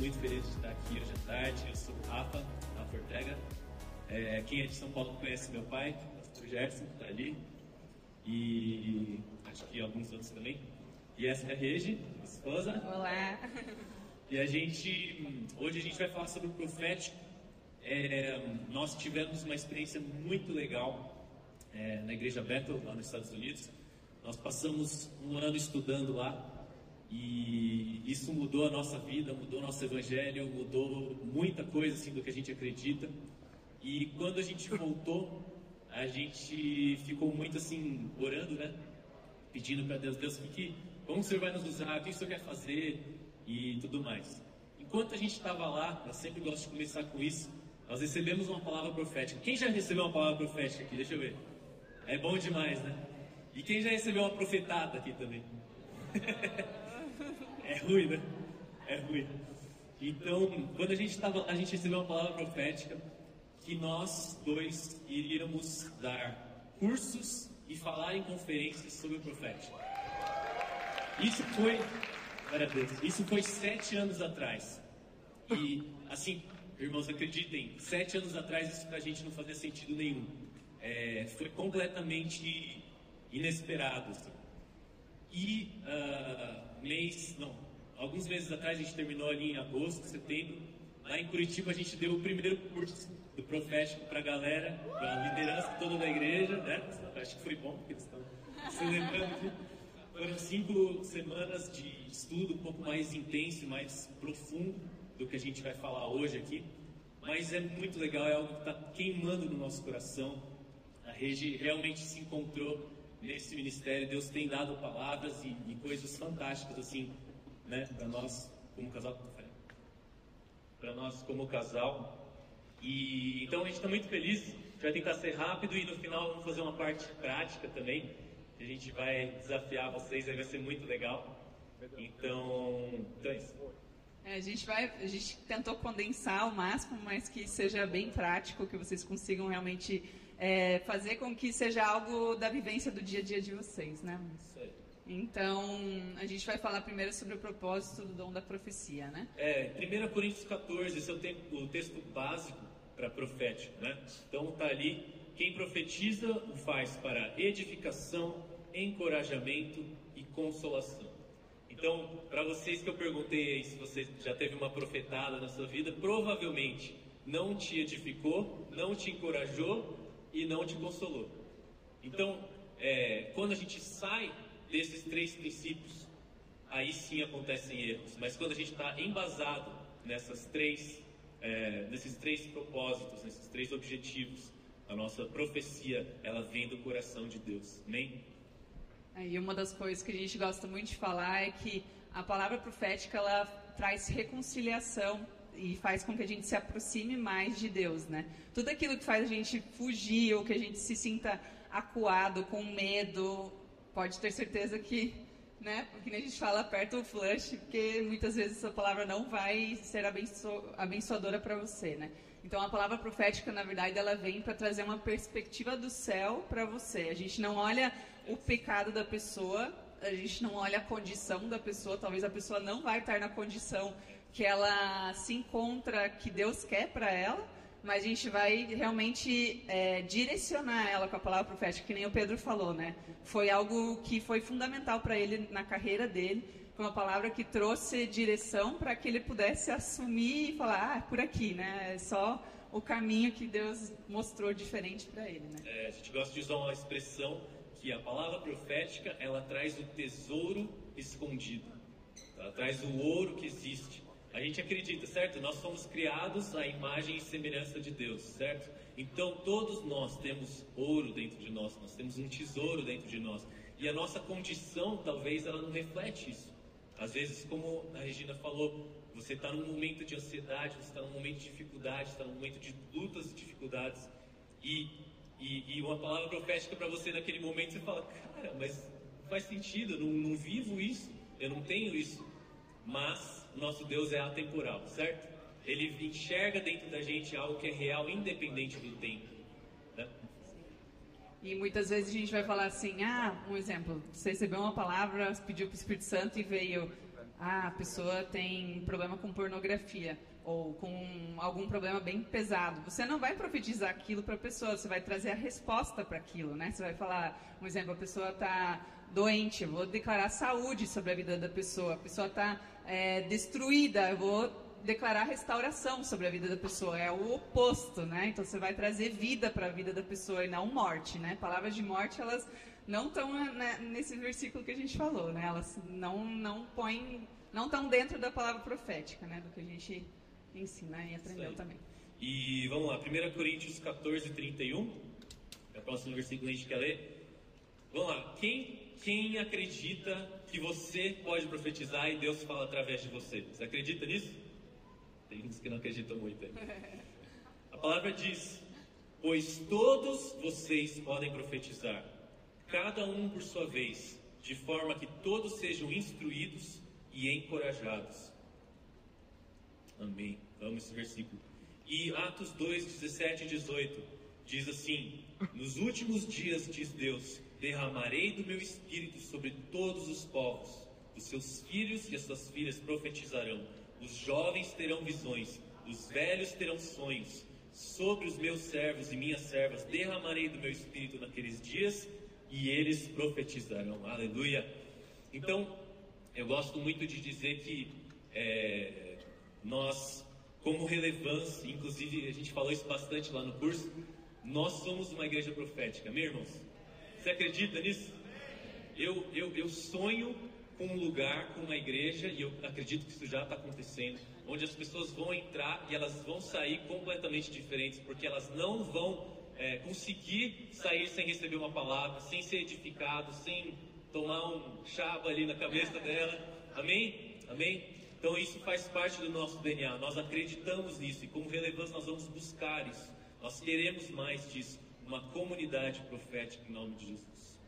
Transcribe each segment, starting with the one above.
muito felizes de estar aqui hoje à tarde. Eu sou o Rafa, Rafa Ortega. É, quem é de São Paulo conhece meu pai, o Gerson, que está ali. E acho que alguns outros também. E essa é a Regi, minha esposa. Olá! E a gente, hoje a gente vai falar sobre o profético. É, nós tivemos uma experiência muito legal é, na Igreja Bethel, lá nos Estados Unidos. Nós passamos um ano estudando lá e isso mudou a nossa vida, mudou nosso evangelho, mudou muita coisa assim do que a gente acredita. E quando a gente voltou, a gente ficou muito assim orando, né? Pedindo para Deus, Deus, que, como o Senhor vai nos usar, o que o Senhor quer fazer e tudo mais. Enquanto a gente estava lá, eu sempre gosto de começar com isso. Nós recebemos uma palavra profética. Quem já recebeu uma palavra profética aqui? Deixa eu ver. É bom demais, né? E quem já recebeu uma profetada aqui também? É ruim, né? É ruim. Então, quando a gente estava, a gente recebeu uma palavra profética que nós dois iríamos dar cursos e falar em conferências sobre o profético. Isso foi, Deus, isso foi sete anos atrás. E assim, irmãos, acreditem, sete anos atrás isso pra gente não fazia sentido nenhum. É, foi completamente inesperado. Assim. E uh, mês, não, alguns meses atrás a gente terminou ali em agosto, setembro. Lá em Curitiba a gente deu o primeiro curso do profético para a galera, para a liderança toda da igreja, né? Acho que foi bom, porque eles estão se lembrando. Foram cinco semanas de estudo um pouco mais intenso mais profundo do que a gente vai falar hoje aqui. Mas é muito legal, é algo que está queimando no nosso coração. A Regi realmente se encontrou nesse ministério, Deus tem dado palavras e, e coisas fantásticas assim, né, para nós como casal, para nós como casal. E então a gente está muito feliz. A gente vai tentar ser rápido e no final vamos fazer uma parte prática também. A gente vai desafiar vocês, aí vai ser muito legal. Então, então é isso. É, a gente vai, a gente tentou condensar ao máximo, mas que seja bem prático, que vocês consigam realmente é, fazer com que seja algo da vivência do dia a dia de vocês, né? Então, a gente vai falar primeiro sobre o propósito do dom da profecia, né? É, 1 Coríntios 14, esse é o, tempo, o texto básico para profético, né? Então tá ali, quem profetiza o faz para edificação, encorajamento e consolação. Então, para vocês que eu perguntei aí se você já teve uma profetada na sua vida, provavelmente não te edificou, não te encorajou e não te consolou. Então, é, quando a gente sai desses três princípios, aí sim acontecem erros. Mas quando a gente está embasado nessas três, é, nesses três propósitos, nesses três objetivos, a nossa profecia ela vem do coração de Deus. Amém? E uma das coisas que a gente gosta muito de falar é que a palavra profética ela traz reconciliação e faz com que a gente se aproxime mais de Deus, né? Tudo aquilo que faz a gente fugir ou que a gente se sinta acuado, com medo, pode ter certeza que, né? Porque a gente fala aperta o flush, porque muitas vezes essa palavra não vai ser abenço abençoadora para você, né? Então a palavra profética, na verdade, ela vem para trazer uma perspectiva do céu para você. A gente não olha o pecado da pessoa, a gente não olha a condição da pessoa, talvez a pessoa não vai estar na condição que ela se encontra, que Deus quer para ela, mas a gente vai realmente é, direcionar ela com a palavra profética, que nem o Pedro falou, né? Foi algo que foi fundamental para ele na carreira dele, foi uma palavra que trouxe direção para que ele pudesse assumir e falar, ah, é por aqui, né? É só o caminho que Deus mostrou diferente para ele, né? É, a gente gosta de usar uma expressão que a palavra profética ela traz o tesouro escondido, ela traz o ouro que existe. A gente acredita, certo? Nós somos criados à imagem e semelhança de Deus, certo? Então todos nós temos ouro dentro de nós, nós temos um tesouro dentro de nós. E a nossa condição, talvez, ela não reflete isso. Às vezes, como a Regina falou, você está num momento de ansiedade, você está num momento de dificuldade, está num momento de lutas e dificuldades, e, e, e uma palavra profética para você naquele momento, você fala, cara, mas faz sentido, eu não, não vivo isso, eu não tenho isso. Mas nosso Deus é atemporal, certo? Ele enxerga dentro da gente algo que é real, independente do tempo. Né? E muitas vezes a gente vai falar assim, ah, um exemplo, você recebeu uma palavra, pediu para o Espírito Santo e veio, ah, a pessoa tem problema com pornografia ou com algum problema bem pesado. Você não vai profetizar aquilo para a pessoa, você vai trazer a resposta para aquilo, né? Você vai falar, um exemplo, a pessoa está doente, eu vou declarar saúde sobre a vida da pessoa. A pessoa está é, destruída, eu vou declarar restauração sobre a vida da pessoa. É o oposto, né? Então você vai trazer vida para a vida da pessoa e não morte, né? Palavras de morte, elas não estão né, nesse versículo que a gente falou, né? Elas não não põem, não estão dentro da palavra profética, né? Do que a gente ensina e aprendeu também. E vamos lá, 1 Coríntios 14, 31. É o próximo versículo que a gente quer ler. Vamos lá, quem, quem acredita que você pode profetizar e Deus fala através de você? Você acredita nisso? Tem uns que não acreditam muito. Aí. A palavra diz: Pois todos vocês podem profetizar, cada um por sua vez, de forma que todos sejam instruídos e encorajados. Amém. Amo esse versículo. E Atos 2, 17 e 18 diz assim: Nos últimos dias, diz Deus, derramarei do meu espírito sobre todos os povos. Os seus filhos e as suas filhas profetizarão. Os jovens terão visões. Os velhos terão sonhos. Sobre os meus servos e minhas servas derramarei do meu espírito naqueles dias e eles profetizarão. Aleluia. Então, eu gosto muito de dizer que é, nós, como relevância, inclusive a gente falou isso bastante lá no curso, nós somos uma igreja profética, meus irmãos. Você acredita nisso? Eu, eu, eu sonho com um lugar, com uma igreja, e eu acredito que isso já está acontecendo, onde as pessoas vão entrar e elas vão sair completamente diferentes, porque elas não vão é, conseguir sair sem receber uma palavra, sem ser edificado, sem tomar um chaba ali na cabeça dela. Amém? Amém? Então isso faz parte do nosso DNA. Nós acreditamos nisso e como relevância nós vamos buscar isso. Nós queremos mais disso, uma comunidade profética em nome de Jesus.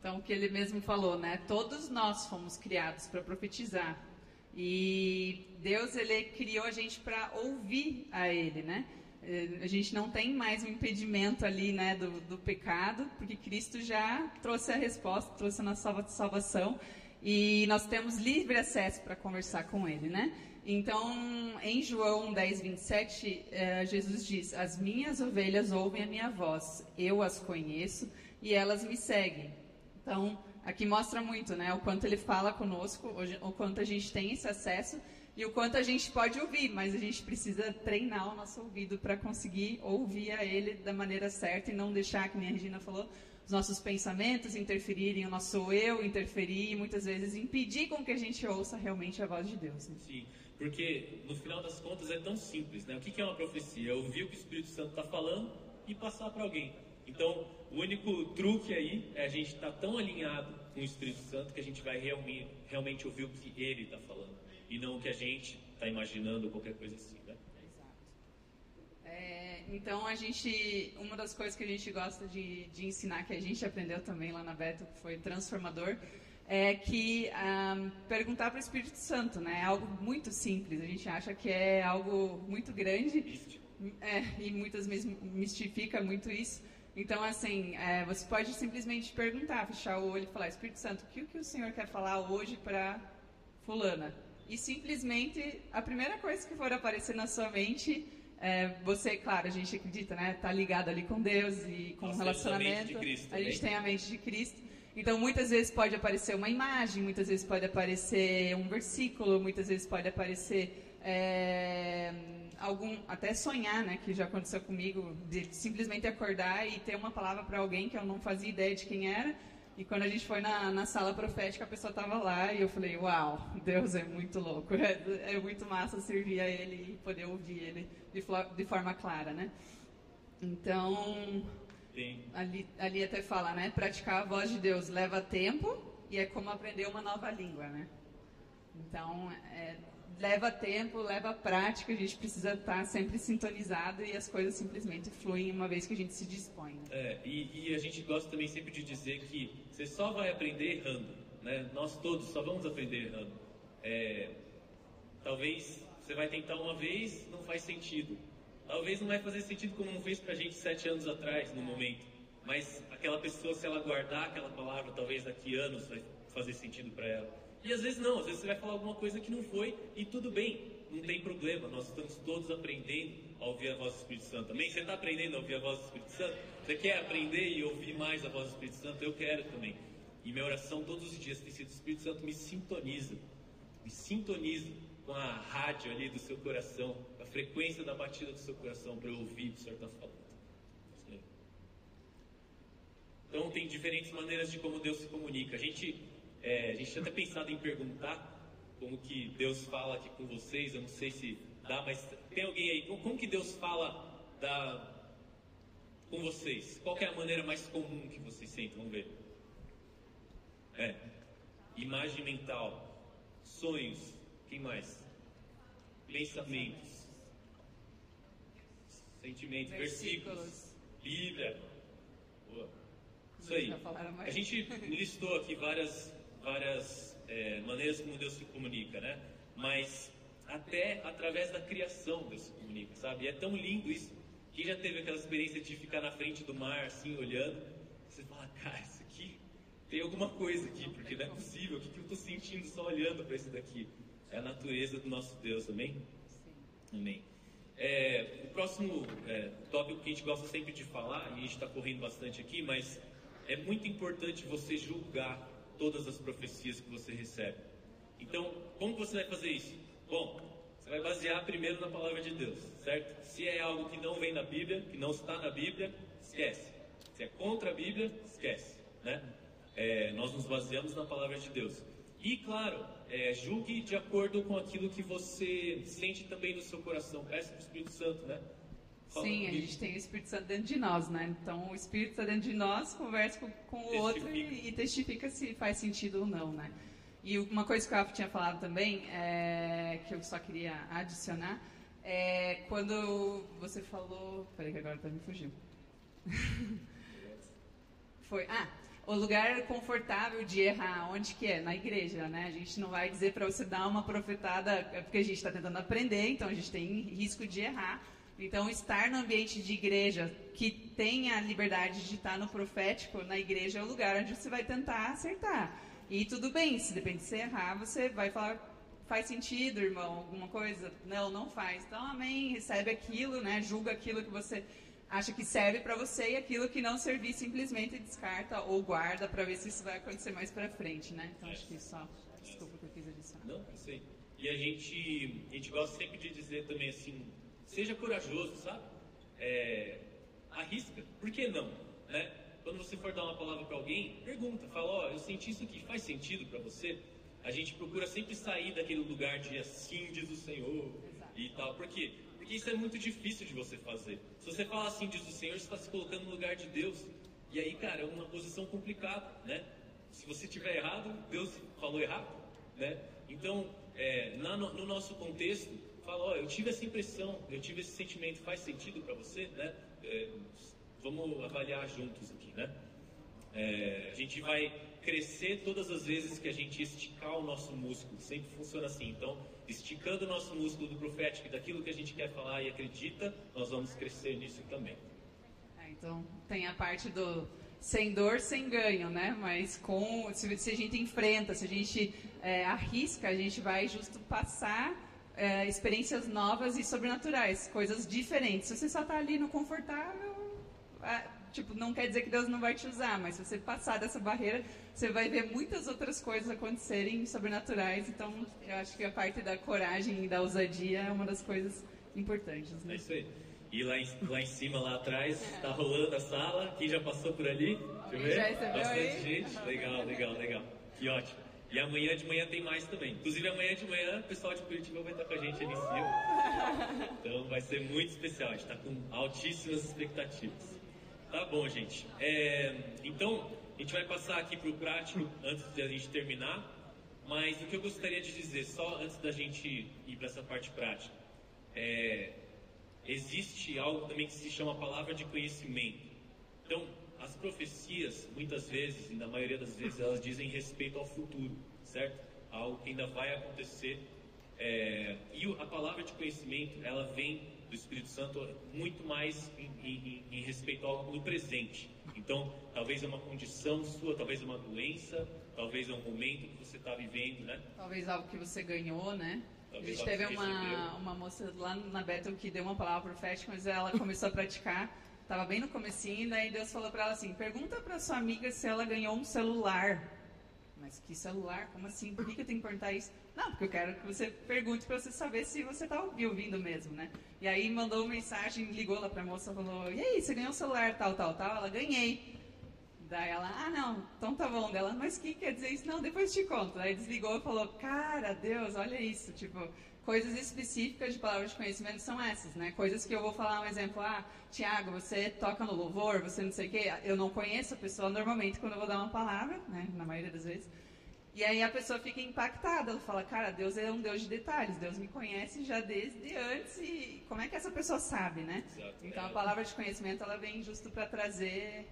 Então, o que ele mesmo falou, né? Todos nós fomos criados para profetizar. E Deus, ele criou a gente para ouvir a ele, né? Eh, a gente não tem mais um impedimento ali, né, do, do pecado, porque Cristo já trouxe a resposta, trouxe a nossa salvação. E nós temos livre acesso para conversar com ele, né? Então, em João 10, 27, eh, Jesus diz: As minhas ovelhas ouvem a minha voz, eu as conheço e elas me seguem. Então, aqui mostra muito, né? O quanto ele fala conosco, o quanto a gente tem esse acesso e o quanto a gente pode ouvir, mas a gente precisa treinar o nosso ouvido para conseguir ouvir a ele da maneira certa e não deixar, que a Regina falou, os nossos pensamentos interferirem, o nosso eu interferir e muitas vezes impedir com que a gente ouça realmente a voz de Deus. Né? Sim. Porque, no final das contas, é tão simples, né? O que é uma profecia? É ouvir o que o Espírito Santo está falando e passar para alguém. Então, o único truque aí é a gente estar tá tão alinhado com o Espírito Santo que a gente vai realmente, realmente ouvir o que ele está falando e não o que a gente está imaginando ou qualquer coisa assim, então, a gente, uma das coisas que a gente gosta de, de ensinar, que a gente aprendeu também lá na Beto, que foi transformador, é que um, perguntar para o Espírito Santo, né? É algo muito simples. A gente acha que é algo muito grande é, e muitas vezes mistifica muito isso. Então, assim, é, você pode simplesmente perguntar, fechar o olho e falar: Espírito Santo, o que, o que o Senhor quer falar hoje para Fulana? E simplesmente a primeira coisa que for aparecer na sua mente é, você, claro, a gente acredita, né? Tá ligado ali com Deus e com o relacionamento. A, a gente tem a mente de Cristo. Então, muitas vezes pode aparecer uma imagem, muitas vezes pode aparecer um versículo, muitas vezes pode aparecer é, algum, até sonhar, né? Que já aconteceu comigo, de simplesmente acordar e ter uma palavra para alguém que eu não fazia ideia de quem era. E quando a gente foi na, na sala profética, a pessoa estava lá e eu falei: Uau, Deus é muito louco, é, é muito massa servir a Ele e poder ouvir Ele de, de forma clara, né? Então, Ali, ali até fala, né? Praticar a voz de Deus leva tempo e é como aprender uma nova língua, né? Então, é, leva tempo, leva prática, a gente precisa estar sempre sintonizado e as coisas simplesmente fluem uma vez que a gente se dispõe. Né? É, e, e, a gente gosta também sempre de dizer que você só vai aprender errando, né? Nós todos só vamos aprender errando. É, talvez você vai tentar uma vez, não faz sentido. Talvez não vai fazer sentido como não fez pra gente sete anos atrás, no momento. Mas aquela pessoa, se ela guardar aquela palavra, talvez daqui anos vai fazer sentido para ela. E às vezes não, às vezes você vai falar alguma coisa que não foi e tudo bem, não tem problema. Nós estamos todos aprendendo a ouvir a voz do Espírito Santo. Também você está aprendendo a ouvir a voz do Espírito Santo? Você quer aprender e ouvir mais a voz do Espírito Santo? Eu quero também. E minha oração todos os dias tem sido: o Espírito Santo me sintoniza, me sintoniza com a rádio ali do seu coração, a frequência da batida do seu coração para ouvir o que o Senhor está falando. Então tem diferentes maneiras de como Deus se comunica. A gente, é, a gente tinha até pensado em perguntar como que Deus fala aqui com vocês. Eu não sei se dá, mas tem alguém aí? Como, como que Deus fala da, com vocês? Qual é a maneira mais comum que vocês sentem? Vamos ver. É. Imagem mental, sonhos, quem mais? Pensamentos, sentimentos, versículos, versículos Bíblia. Boa. Isso aí. A gente listou aqui várias, várias é, maneiras como Deus se comunica, né? Mas até através da criação Deus se comunica, sabe? E é tão lindo isso. Quem já teve aquela experiência de ficar na frente do mar, assim, olhando, você fala, cara, isso aqui tem alguma coisa aqui, porque não é possível. O que, que eu estou sentindo só olhando para isso daqui? É a natureza do nosso Deus, amém? Sim. Amém. É, o próximo é, tópico que a gente gosta sempre de falar, e a gente está correndo bastante aqui, mas é muito importante você julgar todas as profecias que você recebe. Então, como você vai fazer isso? Bom, você vai basear primeiro na palavra de Deus, certo? Se é algo que não vem na Bíblia, que não está na Bíblia, esquece. Se é contra a Bíblia, esquece, né? É, nós nos baseamos na palavra de Deus. E claro, é, julgue de acordo com aquilo que você sente também no seu coração. Peça para o Espírito Santo, né? Sim, a gente tem o Espírito Santo dentro de nós, né? Então o Espírito está dentro de nós, conversa com, com o outro e, e, testifica se faz sentido ou não, né? E uma coisa que o Rafa tinha falado também, é, que eu só queria adicionar, é quando você falou. Peraí que agora tá me fugiu. Foi. Ah, o lugar confortável de errar, onde que é? Na igreja, né? A gente não vai dizer para você dar uma profetada, é porque a gente está tentando aprender, então a gente tem risco de errar. Então, estar no ambiente de igreja que tenha a liberdade de estar no profético, na igreja é o lugar onde você vai tentar acertar. E tudo bem, se depende de você errar, você vai falar, faz sentido, irmão, alguma coisa? Não, não faz. Então, amém, recebe aquilo, né? Julga aquilo que você acha que serve para você e aquilo que não servir simplesmente descarta ou guarda para ver se isso vai acontecer mais para frente, né? Então, acho que só, desculpa que eu quis adicionar. Não, sei. E a gente, a gente gosta sempre de dizer também assim, Seja corajoso, sabe? É, arrisca. Por que não? Né? Quando você for dar uma palavra para alguém, pergunta, fala, ó, oh, eu senti isso aqui, faz sentido para você? A gente procura sempre sair daquele lugar de assim diz o Senhor Exato. e tal. Por quê? Porque isso é muito difícil de você fazer. Se você fala assim diz o Senhor, você está se colocando no lugar de Deus. E aí, cara, é uma posição complicada, né? Se você tiver errado, Deus falou errado, né? Então, é, na, no, no nosso contexto, fala, ó, eu tive essa impressão, eu tive esse sentimento, faz sentido para você, né? É, vamos avaliar juntos aqui, né? É, a gente vai crescer todas as vezes que a gente esticar o nosso músculo, sempre funciona assim. Então, esticando o nosso músculo do profético e daquilo que a gente quer falar e acredita, nós vamos crescer nisso também. É, então, tem a parte do sem dor, sem ganho, né? Mas com se, se a gente enfrenta, se a gente é, arrisca, a gente vai justo passar é, experiências novas e sobrenaturais, coisas diferentes. Se você só está ali no confortável, é, tipo, não quer dizer que Deus não vai te usar, mas se você passar dessa barreira, você vai ver muitas outras coisas acontecerem sobrenaturais. Então, eu acho que a parte da coragem e da ousadia é uma das coisas importantes. Né? É isso aí. E lá em, lá em cima, lá atrás, está rolando a sala. Quem já passou por ali? Deixa eu ver. Já recebeu Bastante aí? gente. Legal, legal, legal. Que ótimo. E amanhã de manhã tem mais também. Inclusive amanhã de manhã o pessoal de Curitiba vai estar com a gente ali em cima. Então vai ser muito especial. A gente está com altíssimas expectativas. Tá bom, gente. É, então, a gente vai passar aqui para o prático antes de a gente terminar. Mas o que eu gostaria de dizer, só antes da gente ir para essa parte prática, é, existe algo também que se chama palavra de conhecimento. Então, as profecias, muitas vezes, e na maioria das vezes, elas dizem respeito ao futuro, certo? Algo que ainda vai acontecer. É, e a palavra de conhecimento, ela vem do Espírito Santo muito mais em, em, em respeito ao no presente. Então, talvez é uma condição sua, talvez é uma doença, talvez é um momento que você está vivendo, né? Talvez algo que você ganhou, né? Talvez a gente teve uma, uma moça lá na Bethel que deu uma palavra profética, mas ela começou a praticar, estava bem no comecinho, daí Deus falou para ela assim, pergunta para sua amiga se ela ganhou um celular. Mas que celular? Como assim? Por que, que eu tenho que perguntar isso? Não, porque eu quero que você pergunte para você saber se você está ouvindo mesmo, né? E aí mandou uma mensagem, ligou lá para a moça, falou, e aí, você ganhou um celular tal, tal, tal? Ela, ganhei. Daí ela, ah não, então tá bom. Dela, mas que quer dizer isso? Não, depois te conto. Aí desligou e falou, cara, Deus, olha isso. Tipo, coisas específicas de palavras de conhecimento são essas, né? Coisas que eu vou falar um exemplo, ah, Tiago, você toca no louvor, você não sei o quê. Eu não conheço a pessoa normalmente quando eu vou dar uma palavra, né? Na maioria das vezes. E aí a pessoa fica impactada, ela fala, cara, Deus é um Deus de detalhes, Deus me conhece já desde antes e como é que essa pessoa sabe, né? Exato. Então É. a palavra de conhecimento ela vem justo para trazer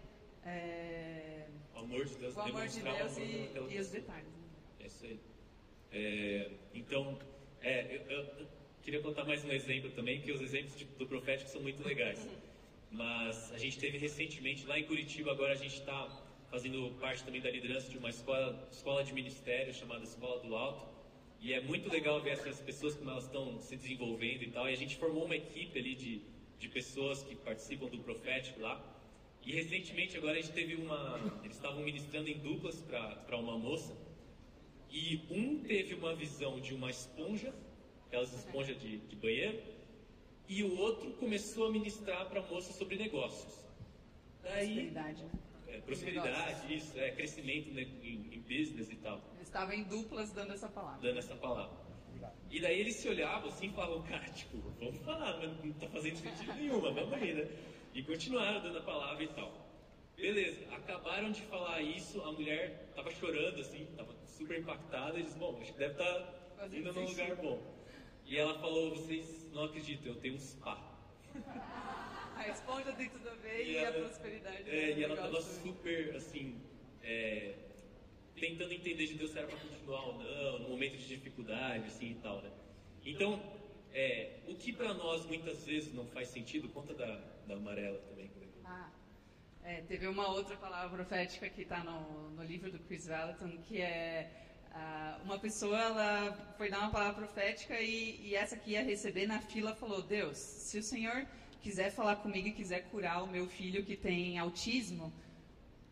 é, O amor de Deus, o amor de Deus amor e, e os detalhes. né? É isso aí. É, então, é, eu, eu- eu queria contar mais um exemplo também, que os exemplos de- do profético são muito legais. Mas a gente teve recentemente, lá em Curitiba, agora a gente está fazendo parte também da liderança de uma escola, escola de ministério chamada Escola do Alto. E é muito legal ver essas pessoas como elas estão se desenvolvendo e tal. E a gente formou uma equipe ali de, de pessoas que participam do profético lá. E recentemente agora a gente teve uma. Eles estavam ministrando em duplas para uma moça. E um teve uma visão de uma esponja, aquelas esponjas de, de banheiro, e o outro começou a ministrar para a moça sobre negócios. Daí, né? É, prosperidade, isso, é, crescimento né, em, em business e tal, Eles estavam em duplas dando essa palavra. dando essa palavra. E daí eles se olhavam assim e falavam, cara, tipo, vamos falar, mas não tá fazendo sentido nenhum, mas vamos aí, né? E continuaram dando a palavra e tal. Beleza, acabaram de falar isso, a mulher tava chorando assim, tava super impactada, e eles, bom, acho que deve estar Fazendo indo num lugar bom. E ela falou, vocês não acreditam, eu tenho um spa. A esponja tem tudo a ver e, a ela- prosperidade. É, do e ela tava negócio também. super, assim, é, tentando entender de Deus se era pra continuar ou não, no momento de dificuldade, assim e tal, né? Então, é, o que pra nós muitas vezes não faz sentido, conta da, da amarela também. é Ah, é, teve uma outra palavra profética que está no, no livro do Chris Valentin, que é ah, uma pessoa ela foi dar uma palavra profética e, e essa que ia receber na fila falou: Deus, se o Senhor quiser falar comigo e quiser curar o meu filho que tem autismo,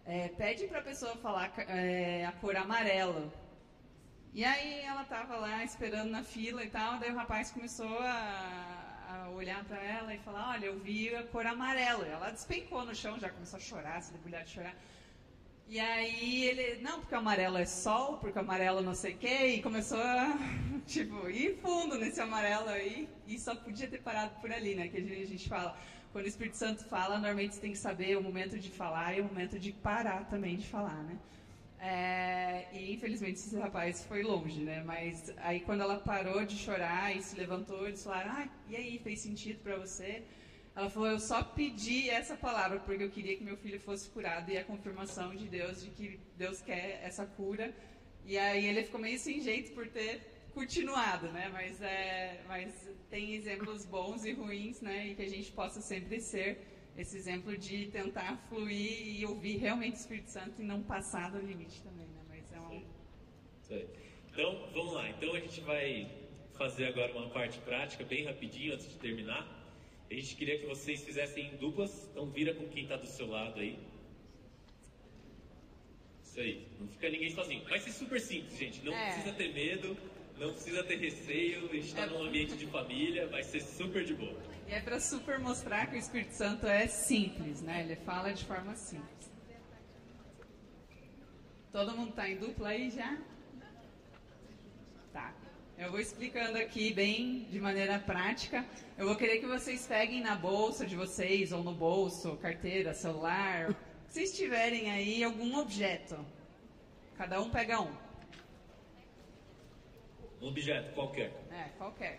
é, pede para a pessoa falar é, a cor amarelo. E aí ela tava lá esperando na fila e tal, daí o rapaz começou a, a olhar para ela e falar, olha, eu vi a cor amarela. Ela despencou no chão, já começou a chorar, se debulhar de chorar. E aí ele, não, porque amarelo é sol, porque amarelo não sei o quê, e começou a, tipo, ir fundo nesse amarelo aí, e só podia ter parado por ali, né, que a gente, a gente fala, quando o Espírito Santo fala, normalmente você tem que saber o momento de falar e o momento de parar também de falar, né. É, e infelizmente esse rapaz foi longe, né, mas aí quando ela parou de chorar e se levantou, eles falaram, ah, e aí, fez sentido pra você? Ela falou: Eu só pedi essa palavra porque eu queria que meu filho fosse curado e a confirmação de Deus de que Deus quer essa cura. E aí ele ficou meio sem jeito por ter continuado, né? Mas, é, mas tem exemplos bons e ruins, né? E que a gente possa sempre ser esse exemplo de tentar fluir e ouvir realmente o Espírito Santo e não passar do limite também, né? Mas é um. Então, vamos lá. Então a gente vai fazer agora uma parte prática, bem rapidinho, antes de terminar. A gente queria que vocês fizessem em duplas, então vira com quem está do seu lado aí. Isso aí, não fica ninguém sozinho. Vai ser super simples, gente. Não É. precisa ter medo, não precisa ter receio. A gente está É. num ambiente de família, vai ser super de boa. E é para super mostrar que o Espírito Santo é simples, né? Ele fala de forma simples. Todo mundo tá em dupla aí já? Eu vou explicando aqui bem de maneira prática. Eu vou querer que vocês peguem na bolsa de vocês, ou no bolso, carteira, celular, se vocês tiverem aí algum objeto. Cada um pega um. Um objeto qualquer. É, qualquer.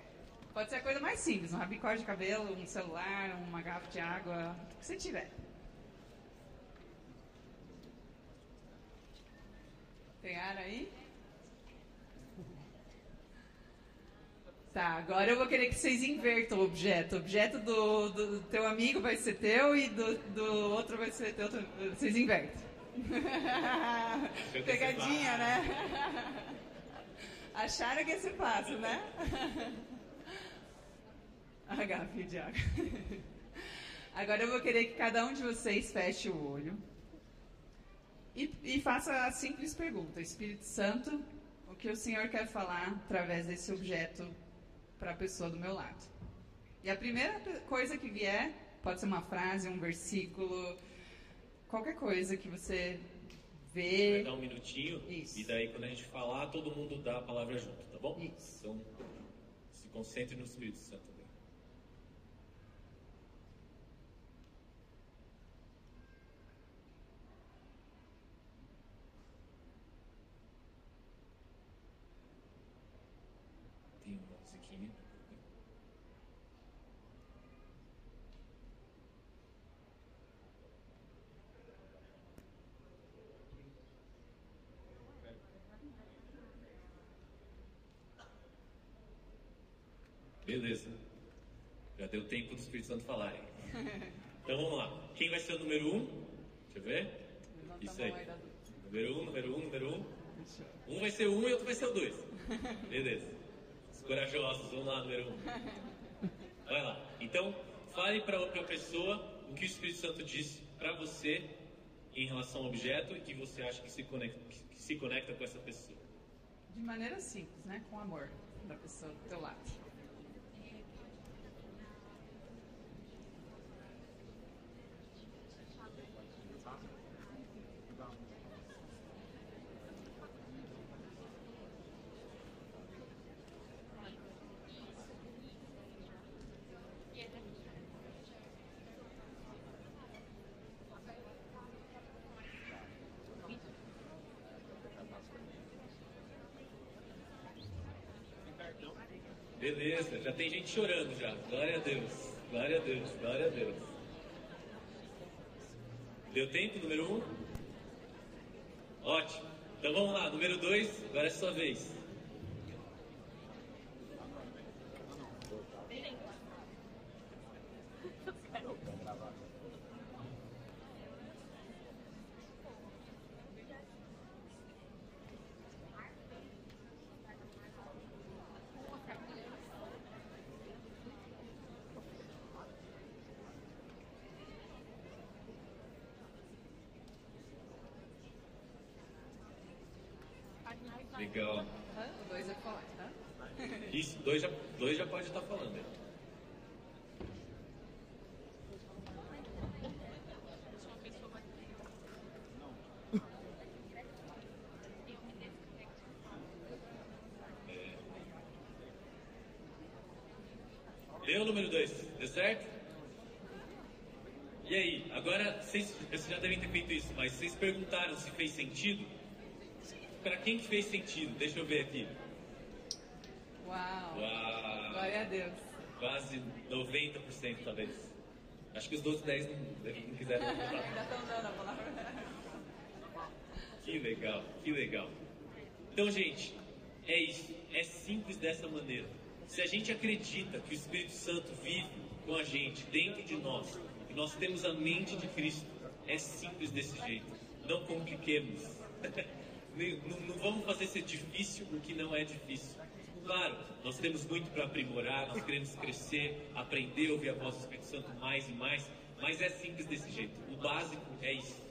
Pode ser a coisa mais simples, um rabicó de cabelo, um celular, uma garrafa de água, o que você tiver. Pegaram aí? Tá, agora eu vou querer que vocês invertam o objeto. O objeto do, do teu amigo vai ser teu e do, do outro vai ser teu. Vocês invertem. Pegadinha, né? Acharam que esse passo, né? A garrafinha de água. Agora eu vou querer que cada um de vocês feche o olho e, e faça a simples pergunta: Espírito Santo, o que o Senhor quer falar através desse objeto para a pessoa do meu lado? E a primeira coisa que vier, pode ser uma frase, um versículo, qualquer coisa que você vê. Vai dar um minutinho Isso. e daí quando a gente falar, todo mundo dá a palavra junto, tá bom? Isso. Então, se concentre no Espírito Santo. Beleza. Já deu tempo do Espírito Santo falar. Então vamos lá. Quem vai ser o número um? Deixa eu ver. Isso aí. Número um, número um, número um. Um vai ser o um e outro vai ser o dois. Beleza. Os corajosos, vamos lá, número um. Vai lá. Então, fale para outra pessoa o que o Espírito Santo disse para você em relação ao objeto e que você acha que se conecta, que se conecta com essa pessoa. De maneira simples, né? Com amor da pessoa do teu lado. Beleza, já tem gente chorando já. Glória a Deus, glória a Deus, glória a Deus. Deu tempo, número um? Ótimo. Então vamos lá, número dois, agora é sua vez. Legal. O dois é forte, tá? Isso, dois já, dois já pode estar falando. É. Deu o número 2, deu certo? E aí, agora vocês, vocês já devem ter feito isso, mas vocês perguntaram se fez sentido? Quem fez sentido? Deixa eu ver aqui. Uau! Uau. Glória a Deus. Quase 90% talvez. Acho que os outros 10 não, não quiseram Ainda estão dando a palavra. Que legal, que legal. Então, gente, é isso. É simples dessa maneira. Se a gente acredita que o Espírito Santo vive com a gente, dentro de nós, e nós temos a mente de Cristo, é simples desse jeito. Não compliquemos. não, não vamos fazer ser difícil o que não é difícil. Claro, nós temos muito para aprimorar, nós queremos crescer, aprender, ouvir a voz do Espírito Santo mais e mais, mas é simples desse jeito. O básico é isso,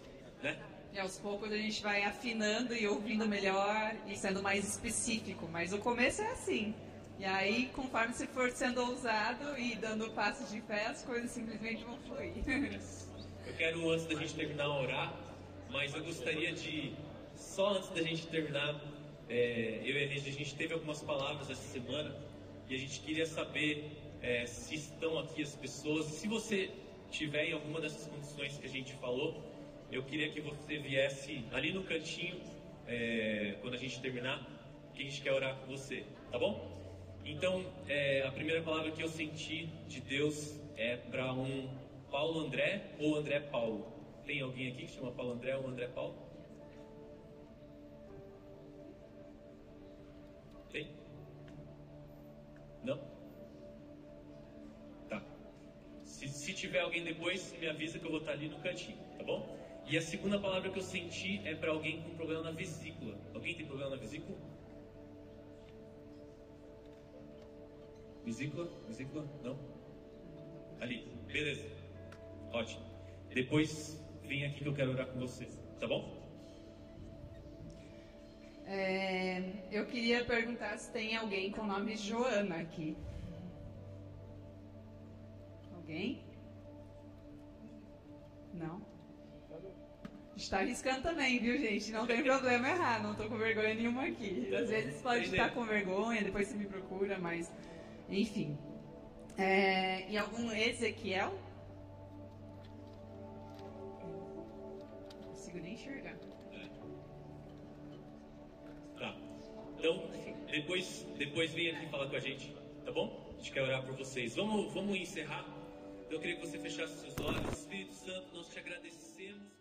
né? E aos poucos a gente vai afinando e ouvindo melhor e sendo mais específico, mas o começo é assim. E aí, conforme você for sendo ousado e dando passos de fé, as coisas simplesmente vão fluir. Eu quero, antes da gente terminar, orar, mas eu gostaria de só antes da gente terminar, é, eu e a a gente teve algumas palavras essa semana e a gente queria saber é, se estão aqui as pessoas. Se você tiver em alguma dessas condições que a gente falou, eu queria que você viesse ali no cantinho, é, quando a gente terminar, que a gente quer orar com você, tá bom? Então, é, a primeira palavra que eu senti de Deus é para um Paulo André ou André Paulo. Tem alguém aqui que chama Paulo André ou André Paulo? Não? Tá. Se, se tiver alguém depois, me avisa que eu vou estar ali no cantinho, tá bom? E a segunda palavra que eu senti é para alguém com problema na vesícula. Alguém tem problema na vesícula? Vesícula? Vesícula? Não? Ali. Beleza. Ótimo. Depois vem aqui que eu quero orar com vocês. Tá bom? É, eu queria perguntar se tem alguém com o nome Joana aqui. Alguém? Não? Está arriscando também, viu, gente? Não tem problema errar, não estou com vergonha nenhuma aqui. Às vezes pode estar com vergonha, depois você me procura, mas. Enfim. É, e algum Ezequiel? Não consigo nem enxergar. Então, depois, depois vem aqui falar com a gente, tá bom? A gente quer orar por vocês. Vamos, vamos encerrar. Então, eu queria que você fechasse seus olhos. Espírito Santo, nós te agradecemos.